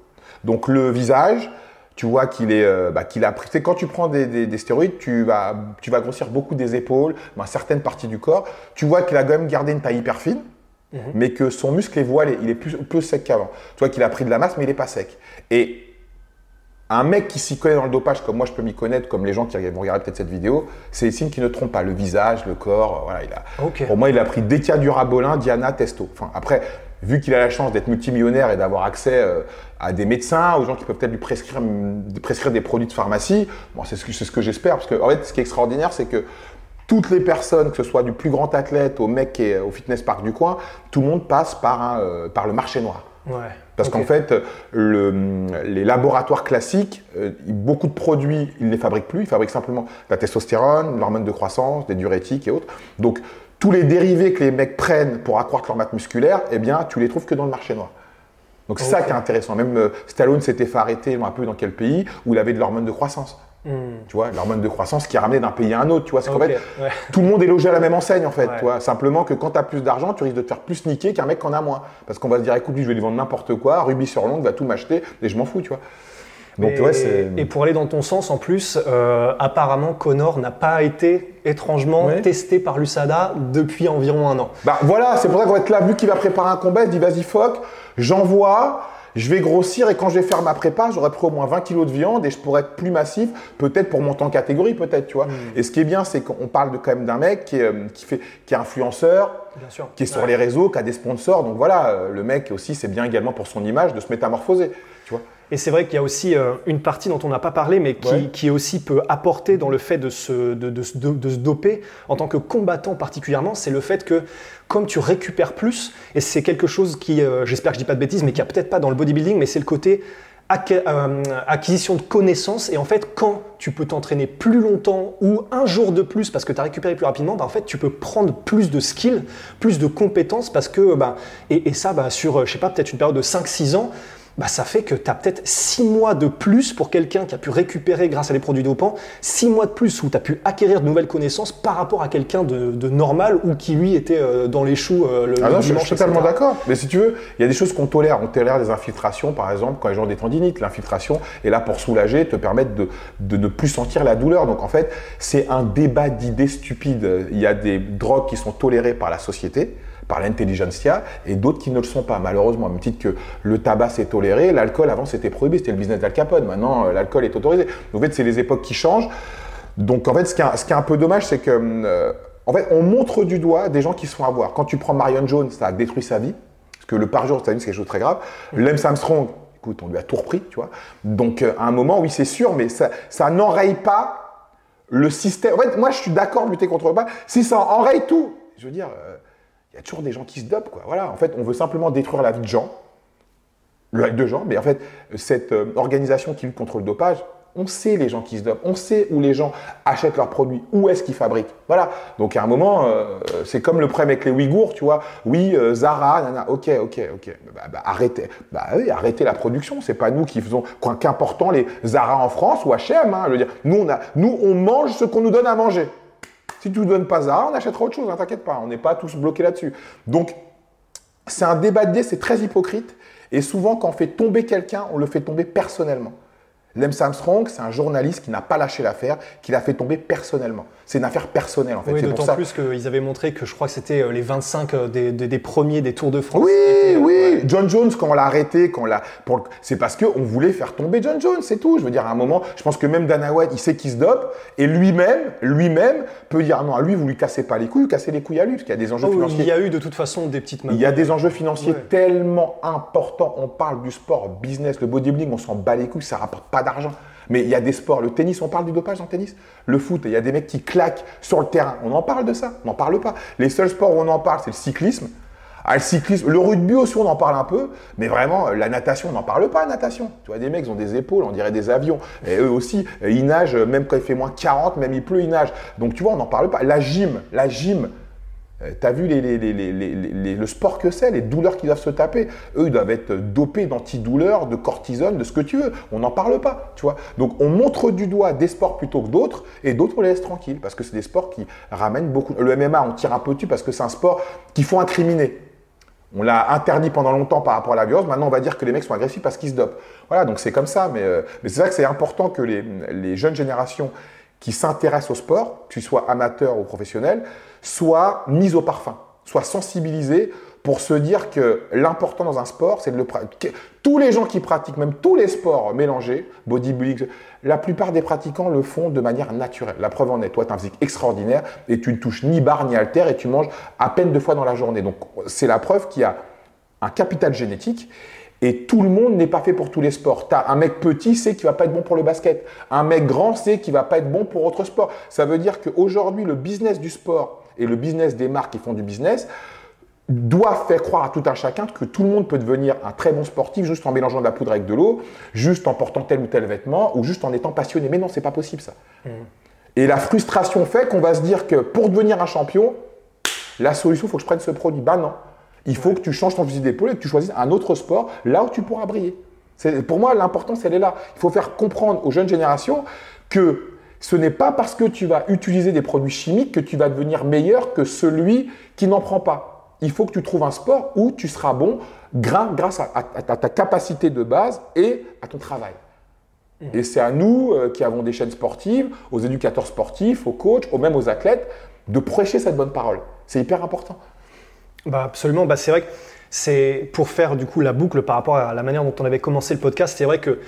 donc le visage, tu vois qu'il est, euh, bah, qu'il a pris. Quand tu prends des, des, stéroïdes, tu vas, tu vas grossir beaucoup des épaules, certaines parties du corps. Tu vois qu'il a quand même gardé une taille hyper fine. Mhm. mais que son muscle est voilé, il est plus, plus sec qu'avant. Tu vois qu'il a pris de la masse, mais il n'est pas sec. Et un mec qui s'y connaît dans le dopage, comme moi je peux m'y connaître, comme les gens qui vont regarder peut-être cette vidéo, c'est des signes qui ne trompent pas. Le visage, le corps, voilà. Il a, Pour moi, il a pris Detia Durabolin, Diana, Testo. Enfin, après, vu qu'il a la chance d'être multimillionnaire et d'avoir accès euh, à des médecins, aux gens qui peuvent peut-être lui prescrire, prescrire des produits de pharmacie, bon, c'est ce que, ce que j'espère. Parce que, en fait, ce qui est extraordinaire, c'est que toutes les personnes, que ce soit du plus grand athlète au mec qui est au fitness park du coin, tout le monde passe par, euh, par le marché noir. Parce qu'en fait, les laboratoires classiques, euh, beaucoup de produits, ils ne les fabriquent plus. Ils fabriquent simplement la testostérone, l'hormone de croissance, des diurétiques et autres. Donc, tous les dérivés que les mecs prennent pour accroître leur masse musculaire, eh bien, tu les trouves que dans le marché noir. Donc, c'est ça qui est intéressant. Même euh, Stallone s'était fait arrêter, un peu dans quel pays, où il avait de l'hormone de croissance. Hmm. Tu vois, l'hormone de croissance qui est ramenée d'un pays à un autre. Tu vois, c'est fait, tout le monde est logé à la même enseigne en fait. Simplement que quand tu as plus d'argent, tu risques de te faire plus niquer qu'un mec qui en a moins. Parce qu'on va se dire, écoute, lui, je vais lui vendre n'importe quoi, Ruby sur l'ongle va tout m'acheter et je m'en fous, tu vois.
Donc, et, et pour aller dans ton sens, en plus, euh, apparemment, Connor n'a pas été étrangement testé par l'USADA depuis environ un an.
Bah voilà, c'est pour ça qu'on va être là, vu qu'il va préparer un combat, il dit vas-y, fuck, j'envoie je vais grossir et quand je vais faire ma prépa, j'aurai pris au moins 20 kilos de viande et je pourrais être plus massif, peut-être pour monter en catégorie, peut-être, tu vois. Hmm. Et ce qui est bien, c'est qu'on parle de, quand même d'un mec qui est, euh, qui, fait, qui est influenceur, qui est sur les réseaux, qui a des sponsors. Donc voilà, euh, le mec aussi, c'est bien également pour son image de se métamorphoser, tu vois.
Et c'est vrai qu'il y a aussi euh, une partie dont on n'a pas parlé, mais qui, qui, aussi peut apporter dans le fait de se, de, de, de, se doper en tant que combattant particulièrement, c'est le fait que comme tu récupères plus, et c'est quelque chose qui, euh, j'espère que je dis pas de bêtises, mais qui a peut-être pas dans le bodybuilding, mais c'est le côté euh, acquisition de connaissances. Et en fait, quand tu peux t'entraîner plus longtemps ou un jour de plus parce que tu as récupéré plus rapidement, bah, en fait, tu peux prendre plus de skills, plus de compétences parce que, bah, et, ça, bah, sur, je sais pas, peut-être une période de 5-6 ans, bah, ça fait que tu as peut-être 6 mois de plus pour quelqu'un qui a pu récupérer grâce à des produits dopants, 6 mois de plus où tu as pu acquérir de nouvelles connaissances par rapport à quelqu'un de, normal ou qui lui était euh, dans les choux euh, le,
ah non, Je suis totalement d'accord. Mais si tu veux, il y a des choses qu'on tolère. On tolère des infiltrations, par exemple, quand les gens ont des tendinites. L'infiltration est là pour soulager, te permettre de, de ne plus sentir la douleur. Donc en fait, c'est un débat d'idées stupides. Il y a des drogues qui sont tolérées par la société par l'intelligentsia et d'autres qui ne le sont pas, malheureusement. Même titre que le tabac s'est toléré, l'alcool avant c'était prohibé, c'était le business d'Al Capone. Maintenant, euh, l'alcool est autorisé. Donc, en fait, c'est les époques qui changent. Donc en fait, ce qui est, ce qui est un peu dommage, c'est que euh, en fait, on montre du doigt des gens qui se font avoir. Quand tu prends Marion Jones, ça a détruit sa vie, parce que le par jour, c'est quelque chose de très grave. Lem Armstrong, écoute, on lui a tout repris, tu vois. Donc euh, à un moment, oui, c'est sûr, mais ça, ça n'enraye pas le système. En fait, moi, je suis d'accord de lutter contre le bas. Si ça enraye tout, je veux dire, il y a toujours des gens qui se dopent, quoi. Voilà, en fait, on veut simplement détruire la vie de gens, vie de gens, mais en fait, cette euh, organisation qui lutte contre le dopage, on sait les gens qui se dopent, on sait où les gens achètent leurs produits, où est-ce qu'ils fabriquent. Voilà. Donc à un moment, euh, c'est comme le problème avec les Ouïghours, tu vois. Oui, euh, Zara, nana, ok, ok, ok. Bah, bah, arrêtez, bah oui, arrêtez la production. C'est pas nous qui faisons, qu'important les Zara en France ou H&M. Hein, je dire, nous on a, nous on mange ce qu'on nous donne à manger. Si tu ne donnes pas ça, on achètera autre chose, ne hein, t'inquiète pas, on n'est pas tous bloqués là-dessus. Donc, c'est un débat de c'est très hypocrite. Et souvent, quand on fait tomber quelqu'un, on le fait tomber personnellement. Lem Armstrong, c'est un journaliste qui n'a pas lâché l'affaire, qui l'a fait tomber personnellement. C'est une affaire personnelle en fait.
Oui, d'autant plus qu'ils avaient montré que je crois que c'était euh, les 25 euh, des, premiers des Tours de France.
Oui, euh, oui. John Jones, quand on l'a arrêté, quand l'a, c'est parce qu'on voulait faire tomber John Jones, c'est tout. Je veux dire, à un moment, je pense que même Dana White, il sait qu'il se dope, et lui-même, lui-même peut dire non, à lui, vous lui cassez pas les couilles, vous cassez les couilles à lui, parce qu'il y a des enjeux oh, financiers.
Il y a eu de toute façon des petites
Il y a des enjeux financiers tellement importants. On parle du sport business, le bodybuilding, on s'en bat les couilles, ça rapporte pas d'argent. Mais il y a des sports, le tennis, on parle du dopage dans le tennis Le foot, il y a des mecs qui claquent sur le terrain. On en parle de ça On n'en parle pas. Les seuls sports où on en parle, c'est le cyclisme. Ah, le rugby aussi, on en parle un peu, mais vraiment, la natation, on n'en parle pas, natation. Tu vois, des mecs, ils ont des épaules, on dirait des avions. Et eux aussi, ils nagent, même quand il fait moins 40, même il pleut, ils nagent. Donc, tu vois, on n'en parle pas. La gym, la gym, euh, tu as vu le sport que c'est, les douleurs qu'ils doivent se taper. Eux, ils doivent être dopés d'antidouleurs, de cortisone, de ce que tu veux. On n'en parle pas, tu vois. Donc, on montre du doigt des sports plutôt que d'autres, et d'autres, on les laisse tranquilles, parce que c'est des sports qui ramènent beaucoup. Le MMA, on tire un peu dessus parce que c'est un sport qu'il faut incriminer. On l'a interdit pendant longtemps par rapport à la violence. Maintenant, on va dire que les mecs sont agressifs parce qu'ils se dopent. Voilà, donc c'est comme ça. Mais, euh, c'est vrai que c'est important que les jeunes générations qui s'intéressent au sport, que tu sois amateur ou professionnel, soient mises au parfum, soient sensibilisés pour se dire que l'important dans un sport, c'est de le pratiquer. Tous les gens qui pratiquent, même tous les sports mélangés, bodybuilding, la plupart des pratiquants le font de manière naturelle. La preuve en est, toi, tu as un physique extraordinaire et tu ne touches ni barre ni haltère et tu manges à peine deux fois dans la journée. Donc, c'est la preuve qu'il y a un capital génétique et tout le monde n'est pas fait pour tous les sports. As un mec petit sait qu'il va pas être bon pour le basket. Un mec grand sait qu'il va pas être bon pour autre sport. Ça veut dire qu'aujourd'hui, le business du sport et le business des marques qui font du business doivent faire croire à tout un chacun que tout le monde peut devenir un très bon sportif juste en mélangeant de la poudre avec de l'eau, juste en portant tel ou tel vêtement ou juste en étant passionné. Mais non, c'est pas possible ça. Mmh. Et la frustration fait qu'on va se dire que pour devenir un champion, la solution, il faut que je prenne ce produit. Ben non. Il faut que tu changes ton fusil d'épaule et que tu choisisses un autre sport là où tu pourras briller. Pour moi, l'importance, elle est là. Il faut faire comprendre aux jeunes générations que ce n'est pas parce que tu vas utiliser des produits chimiques que tu vas devenir meilleur que celui qui n'en prend pas. Il faut que tu trouves un sport où tu seras bon grâce à, ta capacité de base et à ton travail. Mmh. Et c'est à nous euh, qui avons des chaînes sportives, aux éducateurs sportifs, aux coachs, ou même aux athlètes, de prêcher cette bonne parole. C'est hyper important.
Bah absolument, bah c'est vrai que c'est pour faire du coup la boucle par rapport à la manière dont on avait commencé le podcast, c'est vrai que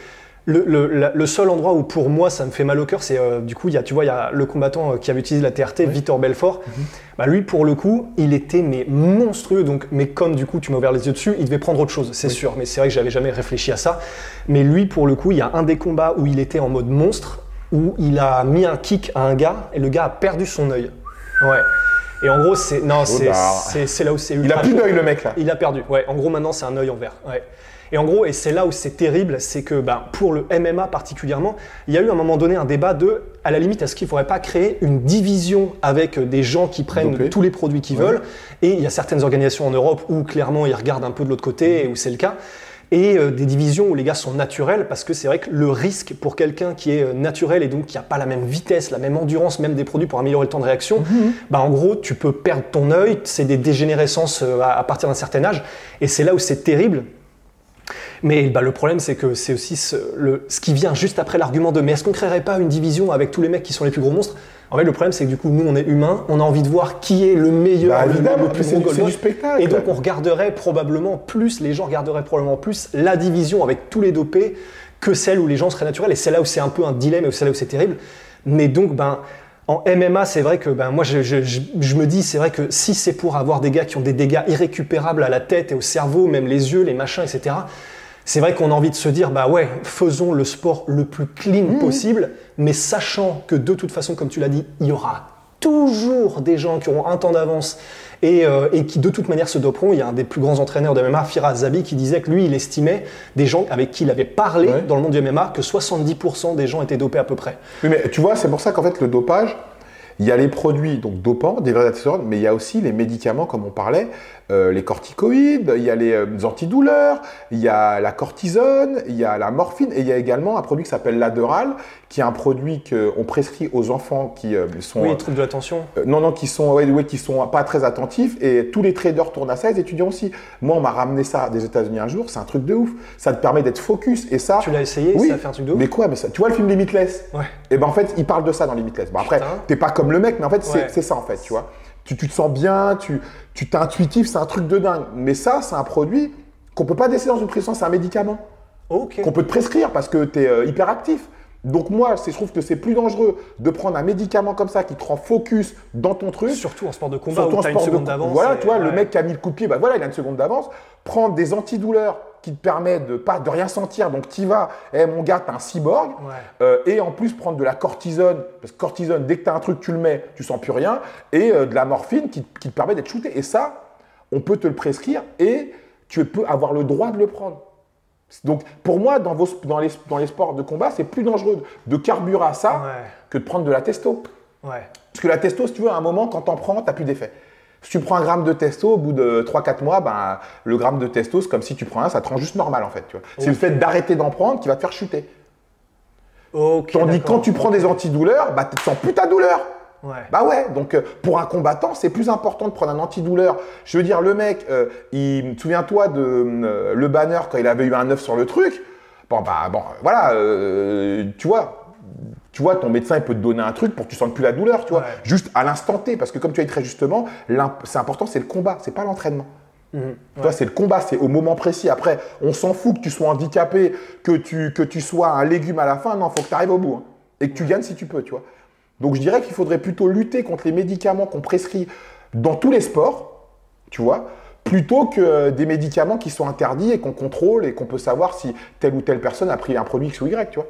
le, le, seul endroit où pour moi ça me fait mal au cœur, c'est euh, du coup, il y a, tu vois, il y a le combattant euh, qui avait utilisé la TRT, Victor Belfort. Mhm. bah, lui, pour le coup, il était mais monstrueux. Donc, mais comme du coup, tu m'as ouvert les yeux dessus, il devait prendre autre chose, c'est sûr. Mais c'est vrai que j'avais jamais réfléchi à ça. Mais lui, pour le coup, il y a un des combats où il était en mode monstre, où il a mis un kick à un gars et le gars a perdu son œil. Ouais. Et en gros, c'est non, c'est là où c'est
Il a plus d'œil le mec là.
Il a perdu. Ouais. En gros, maintenant c'est un œil en verre. Ouais. Et en gros, et c'est là où c'est terrible, c'est que ben, pour le MMA particulièrement, il y a eu à un moment donné un débat de, à la limite, est-ce qu'il ne faudrait pas créer une division avec des gens qui prennent tous les produits qu'ils veulent? Et il y a certaines organisations en Europe où clairement ils regardent un peu de l'autre côté et où c'est le cas. Et euh, des divisions où les gars sont naturels, parce que c'est vrai que le risque pour quelqu'un qui est euh, naturel et donc qui n'a pas la même vitesse, la même endurance, même des produits pour améliorer le temps de réaction, bah en gros, tu peux perdre ton œil, c'est des dégénérescences euh, à, à partir d'un certain âge, et c'est là où c'est terrible. Mais bah, le problème, c'est que c'est aussi ce, le, ce qui vient juste après l'argument de mais est-ce qu'on créerait pas une division avec tous les mecs qui sont les plus gros monstres? En fait, le problème, c'est que du coup, nous, on est humains, on a envie de voir qui est le meilleur,
Bah,
le, plus gros
du- spectacle.
Et donc, on regarderait probablement plus, les gens regarderaient probablement plus la division avec tous les dopés que celle où les gens seraient naturels. Et c'est là où c'est un peu un dilemme et c'est là où c'est terrible. Mais donc, ben. En MMA, c'est vrai que ben, moi, je, je- je- je me dis, c'est vrai que si c'est pour avoir des gars qui ont des dégâts irrécupérables à la tête et au cerveau, même les yeux, les machins, etc., c'est vrai qu'on a envie de se dire, bah ouais, faisons le sport le plus clean possible, mais sachant que de toute façon, comme tu l'as dit, il y aura toujours des gens qui auront un temps d'avance et, euh, et qui de toute manière se doperont. Il y a un des plus grands entraîneurs de MMA, Firas Zabi, qui disait que lui, il estimait des gens avec qui il avait parlé
Ouais.
dans le monde du MMA que 70% des gens étaient dopés à peu près.
Oui, mais tu vois, c'est pour ça qu'en fait, le dopage, il y a les produits donc dopants, des vrais mais il y a aussi les médicaments, comme on parlait, euh, les corticoïdes, il y a les euh, antidouleurs, il y a la cortisone, il y a la morphine, et il y a également un produit qui s'appelle l'Aderal, qui est un produit qu'on prescrit aux enfants qui euh, sont
Oui, les troubles de l'attention.
non, non, qui sont, ouais, ouais, qui sont pas très attentifs et tous les traders tournent à ça, les étudiants aussi. Moi, on m'a ramené ça des États-Unis un jour, c'est un truc de ouf. Ça te permet d'être focus et ça.
Tu l'as essayé,
oui.
ça a fait un truc de ouf
Mais quoi, mais ça, tu vois le film Limitless?
Ouais.
Et ben en fait, il parle de ça dans Limitless. Bon après, t'es pas comme le mec, mais en fait, c'est
Ouais.
c'est ça en fait, tu vois. Tu, tu te sens bien, tu tu t'es intuitif, c'est un truc de dingue. Mais ça, c'est un produit qu'on peut pas décider dans une pression, c'est un médicament
Ok.
qu'on peut te prescrire parce que tu es hyperactif. Donc moi, je trouve que c'est plus dangereux de prendre un médicament comme ça qui te rend focus dans ton truc.
Surtout en sport de combat où tu as une seconde
co-
d'avance.
Voilà, tu vois, le mec qui a mis le coup de pied, bah voilà, il a une seconde d'avance. Prendre des antidouleurs qui te permettent de pas de rien sentir, donc tu vas, eh mon gars, t'es un cyborg.
Ouais.
Euh, et en plus prendre de la cortisone, parce que cortisone, dès que tu as un truc, tu le mets, tu sens plus rien, et euh, de la morphine qui, qui te permet d'être shooté. Et ça, on peut te le prescrire et tu peux avoir le droit de le prendre. Donc pour moi, dans, vos, dans, les, dans les sports de combat, c'est plus dangereux de carburer à ça
Ouais.
que de prendre de la testo.
Ouais.
Parce que la testo, si tu veux, à un moment, quand t'en prends, t'as plus d'effet. Si tu prends un gramme de testo, au bout de 3-4 mois, ben, le gramme de testo, c'est comme si tu prends un, ça te rend juste normal en fait. tu vois. C'est le fait d'arrêter d'en prendre qui va te faire chuter.
Ok.
Tandis quand tu prends des antidouleurs, bah, tu sens plus ta douleur.
Ouais.
Bah ouais, donc euh, pour un combattant, c'est plus important de prendre un antidouleur. Je veux dire, le mec, euh, il, souviens-toi de euh, le banner quand il avait eu un œuf sur le truc. Bon, bah, bon, voilà, euh, tu vois, tu vois, ton médecin, il peut te donner un truc pour que tu sentes plus la douleur, tu vois,
Ouais.
juste à l'instant T, parce que comme tu as dit très justement, c'est important, c'est le combat, c'est pas l'entraînement.
Mhm.
Tu vois, c'est le combat, c'est au moment précis. Après, on s'en fout que tu sois handicapé, que tu, que tu sois un légume à la fin. Non, il faut que tu arrives au bout. hein. Et que tu gagnes si tu peux, tu vois. Donc, je dirais qu'il faudrait plutôt lutter contre les médicaments qu'on prescrit dans tous les sports, tu vois, plutôt que des médicaments qui sont interdits et qu'on contrôle et qu'on peut savoir si telle ou telle personne a pris un produit X ou Y, tu vois.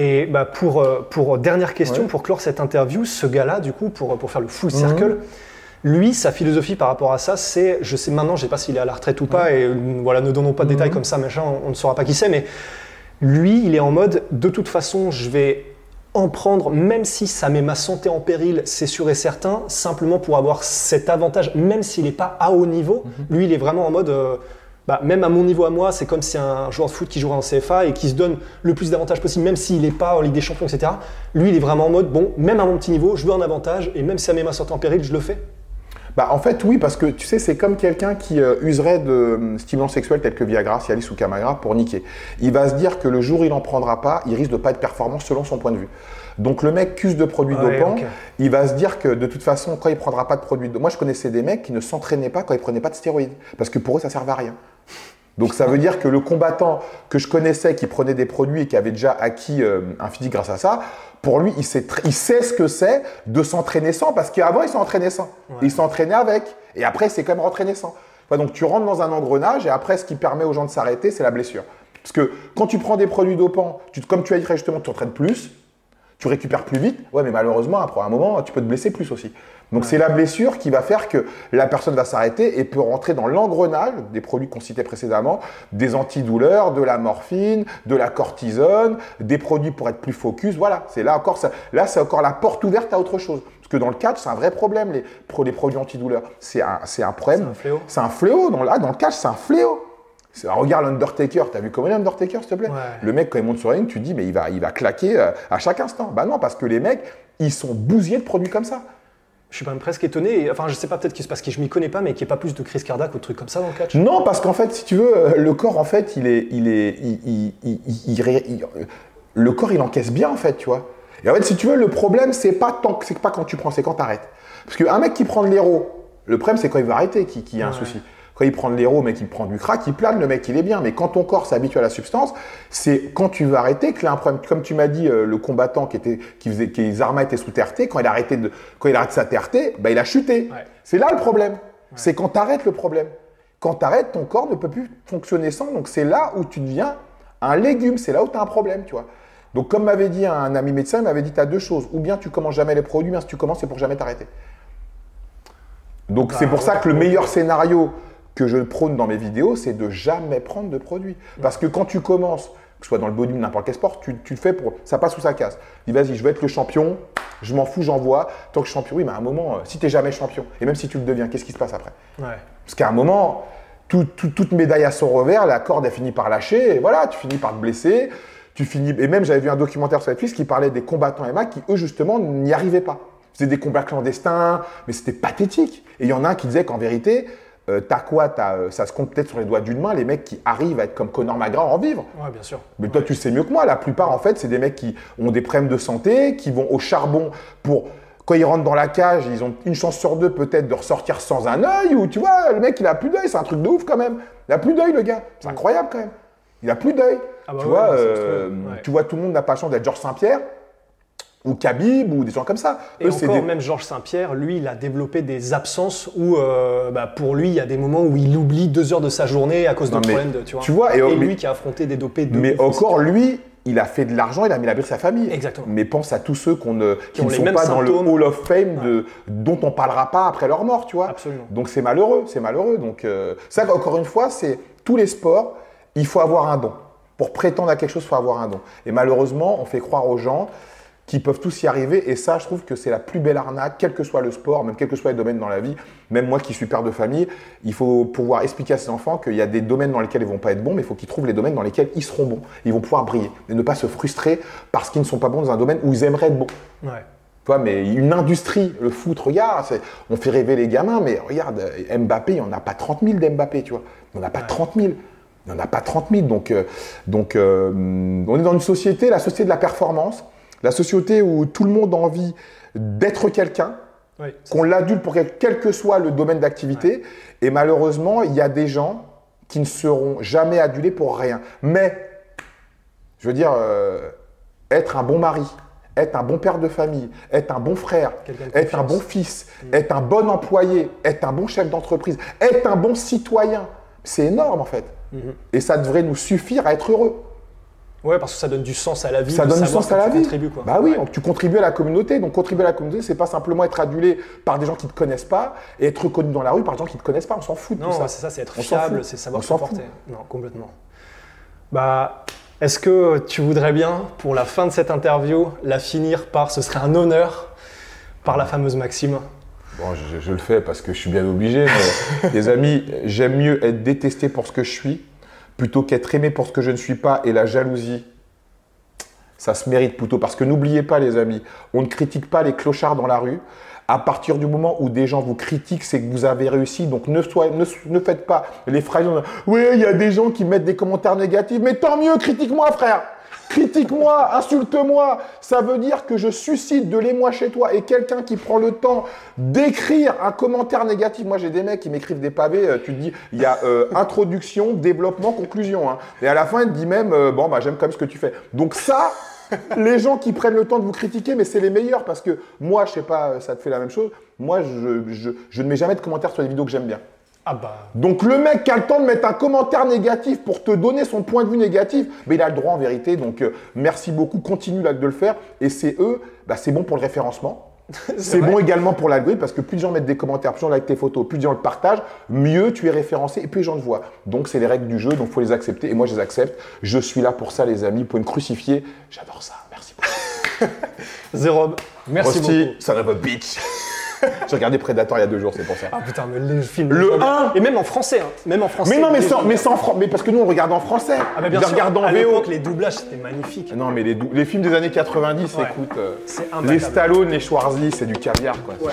Et bah pour, euh, pour dernière question,
Ouais.
pour clore cette interview, ce gars-là, du coup, pour, pour faire le full
Mhm.
circle, lui, sa philosophie par rapport à ça, c'est, je sais maintenant, je sais pas s'il est à la retraite ou pas, et euh, voilà, ne donnons pas de
Mhm.
détails comme ça, machin, on, on ne saura pas qui c'est, mais lui, il est en mode, de toute façon, je vais en prendre, même si ça met ma santé en péril, c'est sûr et certain, simplement pour avoir cet avantage, même s'il n'est pas à haut niveau,
Mhm.
lui, il est vraiment en mode, euh, bah, même à mon niveau à moi, c'est comme si un joueur de foot qui jouerait en CFA et qui se donne le plus d'avantages possible, même s'il n'est pas en Ligue des Champions, etc. Lui, il est vraiment en mode, bon, même à mon petit niveau, je veux un avantage, et même si ça met ma santé en péril, je le fais.
Bah, en fait, oui, parce que tu sais, c'est comme quelqu'un qui euh, userait de euh, stimulants sexuels tels que Viagra, Cialis ou Camagra pour niquer. Il va se dire que le jour où il n'en prendra pas, il risque de pas être performant selon son point de vue. Donc le mec cuse de produits
Ouais,
dopants, il va se dire que de toute façon, quand il prendra pas de produits dopants, moi je connaissais des mecs qui ne s'entraînaient pas quand ils prenaient pas de stéroïdes, parce que pour eux ça servait à rien. Donc ça veut dire que le combattant que je connaissais qui prenait des produits et qui avait déjà acquis euh, un physique grâce à ça, pour lui, il sait, tr- il sait ce que c'est de s'entraîner sans, parce qu'avant il s'entraînait sans. Il s'entraînait avec, et après c'est quand même rentraîné sans. Donc tu rentres dans un engrenage, et après ce qui permet aux gens de s'arrêter, c'est la blessure. Parce que quand tu prends des produits dopants, tu, comme tu as dit justement, tu t'entraînes plus, tu récupères plus vite. Ouais, mais malheureusement, après un moment, tu peux te blesser plus aussi. Donc c'est la blessure qui va faire que la personne va s'arrêter et peut rentrer dans l'engrenage des produits qu'on citait précédemment, des antidouleurs, de la morphine, de la cortisone, des produits pour être plus focus. Voilà, c'est là encore ça. Là, c'est encore la porte ouverte à autre chose. Parce que dans le catch, c'est un vrai problème les, pro- les produits antidouleurs. C'est un, c'est un problème.
C'est un fléau.
C'est un fléau. Dans, là, dans le catch, c'est un fléau. C'est- Regarde l'Undertaker, t'as vu comment il est l'Undertaker, s'il te plaît?
Ouais.
Le mec, quand il monte sur la ligne, tu te dis, mais il va, il va claquer euh, à chaque instant. Bah non, parce que les mecs, ils sont bousillés de produits comme ça.
Je suis même presque étonné. et- Enfin, je sais pas, peut-être que c'est parce que je m'y connais pas, mais qu'il n'y ait pas plus de crise cardiaque ou de trucs comme ça dans le catch.
Non, parce qu'en fait, si tu veux, euh, le corps, en fait, il est, il est, il, il- euh, le corps, il encaisse bien, en fait, tu vois. Et en fait, si tu veux, le problème, c'est pas tant, que- c'est pas quand tu prends, c'est quand t'arrêtes. Parce qu'un mec qui prend de l'héros, le problème, c'est quand il va arrêter qui, qui a un souci. Quand il prend de l'héros, mais qu'il prend du crack, il plane, le mec, il est bien. Mais quand ton corps s'habitue à la substance, c'est quand tu veux arrêter qu'il a un problème. Comme tu m'as dit, euh, le combattant qui était, qui faisait, qui les armes étaient sous TRT, quand il a arrêté de, quand il arrête sa TRT, bah, il a chuté.
Ouais.
C'est là le problème. C'est quand tu arrêtes le problème. Quand tu arrêtes, ton corps ne peut plus fonctionner sans. Donc c'est là où tu deviens un légume. C'est là où tu as un problème, tu vois. Donc comme m'avait dit un ami médecin, il m'avait dit tu as deux choses. Ou bien tu commences jamais les produits, bien si tu commences, c'est pour jamais t'arrêter. Donc c'est
Bah,
pour ça que le meilleur scénario que je prône dans mes vidéos, c'est de jamais prendre de produits. Parce que quand tu commences, que ce soit dans le body ou n'importe quel sport, tu, tu le fais pour. Ça passe ou ça casse. Dis vas-y, je veux être le champion, je m'en fous, j'envoie. Tant que je suis champion, oui, mais à un moment, euh, si tu n'es jamais champion, et même si tu le deviens, qu'est-ce qui se passe après?
Ouais.
Parce qu'à un moment, tout- tout- toute médaille à son revers, la corde a fini par lâcher, et voilà, tu finis par te blesser. Tu finis, et même j'avais vu un documentaire sur Netflix qui parlait des combattants MMA qui, eux, justement, n'y arrivaient pas. C'était des combats clandestins, mais c'était pathétique. Et il y en a un qui disait qu'en vérité, euh, t'as quoi T'as, euh, Ça se compte peut-être sur les doigts d'une main, les mecs qui arrivent à être comme Conor McGregor en vivre.
Ouais, bien sûr.
Mais toi, tu sais mieux que moi. La plupart, en fait, c'est des mecs qui ont des problèmes de santé, qui vont au charbon pour. Quand ils rentrent dans la cage, ils ont une chance sur deux peut-être de ressortir sans un œil, ou tu vois, le mec, il a plus d'œil, c'est un truc de ouf quand même. Il a plus d'œil, le gars. C'est incroyable quand même. Il a plus d'œil.
Ah bah
tu,
ouais,
vois,
c'est
euh, tu vois, tout le monde n'a pas la chance d'être Georges Saint-Pierre, ou Khabib, ou des gens comme ça.
Et
Eux,
encore,
des-
même Georges Saint-Pierre, lui, il a développé des absences où, euh, bah, pour lui, il y a des moments où il oublie deux heures de sa journée à cause de
Non, mais
problèmes de, tu vois.
tu vois, et-
et,
mais-
lui qui a affronté des dopés de
Mais encore, lui, il a fait de l'argent, il a mis la de sa famille.
Exactement.
Mais pense à tous ceux ne, qui,
ont
ne sont pas dans le
symptômes.
Hall of Fame de, dont on parlera pas après leur mort, tu vois.
Absolument.
Donc c'est malheureux, c'est malheureux. Donc euh, ça, encore une fois, c'est tous les sports, il faut avoir un don. Pour prétendre à quelque chose, il faut avoir un don. Et malheureusement, on fait croire aux gens qu'ils peuvent tous y arriver. Et ça, je trouve que c'est la plus belle arnaque, quel que soit le sport, même quel que soit les domaines dans la vie. Même moi qui suis père de famille, il faut pouvoir expliquer à ses enfants qu'il y a des domaines dans lesquels ils vont pas être bons, mais il faut qu'ils trouvent les domaines dans lesquels ils seront bons. Ils vont pouvoir briller. Et ne pas se frustrer parce qu'ils ne sont pas bons dans un domaine où ils aimeraient être bons.
Ouais.
Tu vois, mais une industrie, le foot, regarde, on fait rêver les gamins, mais regarde, Mbappé, il n'y en a pas 30 000 d'Mbappé, tu vois. Il n'y en a pas 30 000. Il n'y en a pas 30 000. Donc, euh, donc euh, on est dans une société, la société de la performance, la société où tout le monde a envie d'être quelqu'un, qu'on l'adulte pour quel, quel que soit le domaine d'activité. Et malheureusement, il y a des gens qui ne seront jamais adulés pour rien. Mais, je veux dire, euh, être un bon mari, être un bon père de famille, être un bon frère, être un bon fils, être un bon employé, être un bon chef d'entreprise, être un bon citoyen, c'est énorme en fait.
Mhm.
Et ça devrait nous suffire à être heureux.
Ouais, parce que ça donne du sens à la vie.
Ça donne du sens à la vie.
quoi.
Bah oui,
Ouais.
donc tu contribues à la communauté. Donc contribuer à la communauté, c'est pas simplement être adulé par des gens qui te connaissent pas et être reconnu dans la rue par des gens qui te connaissent pas. On s'en fout de
Non,
tout ça.
c'est ça, c'est être
On
fiable, c'est savoir se comporter. Non, complètement. Bah, est-ce que tu voudrais bien, pour la fin de cette interview, la finir par, ce serait un honneur, par la fameuse maxime?
Bon, je, je le fais parce que je suis bien obligé. mais, les amis, j'aime mieux être détesté pour ce que je suis plutôt qu'être aimé pour ce que je ne suis pas. Et la jalousie, ça se mérite plutôt. Parce que n'oubliez pas, les amis, on ne critique pas les clochards dans la rue. À partir du moment où des gens vous critiquent, c'est que vous avez réussi. Donc ne, soyez- faites pas les phrases. Oui, il y a des gens qui mettent des commentaires négatifs. Mais tant mieux, critique-moi, frère. Critique-moi, insulte-moi. Ça veut dire que je suscite de l'émoi chez toi. Et quelqu'un qui prend le temps d'écrire un commentaire négatif. Moi, j'ai des mecs qui m'écrivent des pavés. euh, tu te dis, il y a euh, introduction, développement, conclusion. hein. Et à la fin, il te dit même, euh, bon, bah, j'aime quand même ce que tu fais. Donc ça, les gens qui prennent le temps de vous critiquer, mais c'est les meilleurs parce que moi, je sais pas, ça te fait la même chose. Moi, je, ne mets jamais de commentaires sur les vidéos que j'aime bien.
Ah bah,
Donc le mec qui a le temps de mettre un commentaire négatif pour te donner son point de vue négatif, mais il a le droit en vérité. Donc euh, merci beaucoup, continue là de le faire. Et c'est eux, bah, c'est bon pour le référencement. C'est bon également pour l'algorithme parce que plus de gens mettent des commentaires, plus de gens like tes photos, plus de gens le partagent, mieux tu es référencé et plus les gens te voient. Donc c'est les règles du jeu, donc faut les accepter et moi je les accepte. Je suis là pour ça les amis, pour me crucifier. J'adore ça. Merci beaucoup.
Zérob, merci beaucoup.
son of a bitch. J'ai regardé Predator il y a deux jours, c'est pour ça.
Ah putain, mais les films.
Le
les-
1.
Et même en français, hein. Même en français.
Mais non, mais, sans, mais, sans fran- mais parce que nous on regarde en français.
Ah bah bien sûr,
regarde en
à
VO.
l'époque, les doublages, c'était magnifique.
Non, mais les, dou- les films des années 90,
Ouais.
écoute. euh,
C'est
les. Stallone, les Schwarzy, c'est du caviar, quoi.
Ouais.